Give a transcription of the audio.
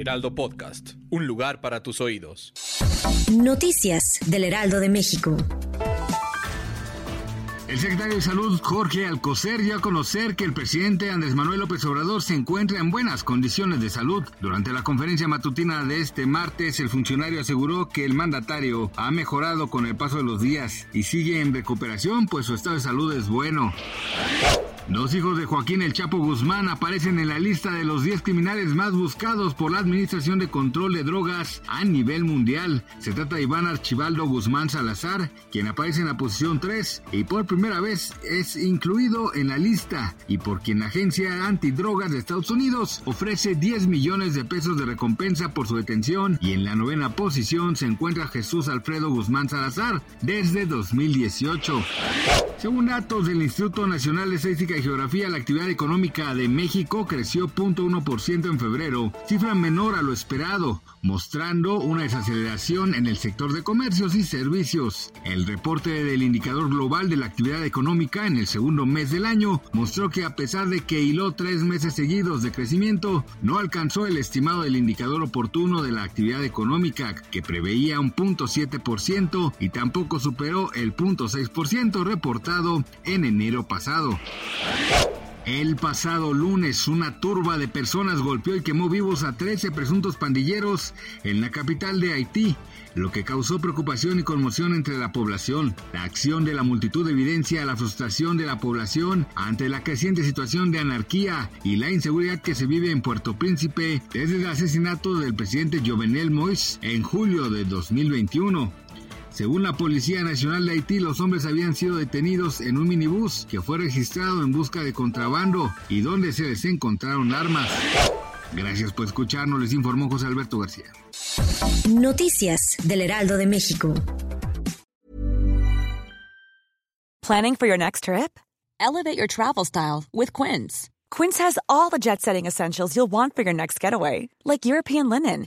Heraldo Podcast, un lugar para tus oídos. Noticias del Heraldo de México. El secretario de Salud, Jorge Alcocer, dio a conocer que el presidente Andrés Manuel López Obrador se encuentra en buenas condiciones de salud. Durante la conferencia matutina de este martes, el funcionario aseguró que el mandatario ha mejorado con el paso de los días y sigue en recuperación, pues su estado de salud es bueno. Dos hijos de Joaquín El Chapo Guzmán aparecen en la lista de los 10 criminales más buscados por la Administración de Control de Drogas a nivel mundial. Se trata de Iván Archibaldo Guzmán Salazar, quien aparece en la posición 3 y por primera vez es incluido en la lista y por quien la Agencia Antidrogas de Estados Unidos ofrece 10 millones de pesos de recompensa por su detención y en la novena posición se encuentra Jesús Alfredo Guzmán Salazar desde 2018. Según datos del Instituto Nacional de Estadística Geografía, la actividad económica de México creció 0.1% en febrero, cifra menor a lo esperado, mostrando una desaceleración en el sector de comercios y servicios. El reporte del indicador global de la actividad económica en el segundo mes del año mostró que a pesar de que hiló tres meses seguidos de crecimiento, no alcanzó el estimado del indicador oportuno de la actividad económica, que preveía un 0.7% y tampoco superó el 0.6% reportado en enero pasado. El pasado lunes, una turba de personas golpeó y quemó vivos a 13 presuntos pandilleros en la capital de Haití, lo que causó preocupación y conmoción entre la población. La acción de la multitud evidencia la frustración de la población ante la creciente situación de anarquía y la inseguridad que se vive en Puerto Príncipe desde el asesinato del presidente Jovenel Moïse en julio de 2021. Según la Policía Nacional de Haití, los hombres habían sido detenidos en un minibús que fue registrado en busca de contrabando y donde se les encontraron armas. Gracias por escucharnos, les informó José Alberto García. Noticias del Heraldo de México. Planning for your next trip? Elevate your travel style with Quince. Quince has all the jet setting essentials you'll want for your next getaway, like European linen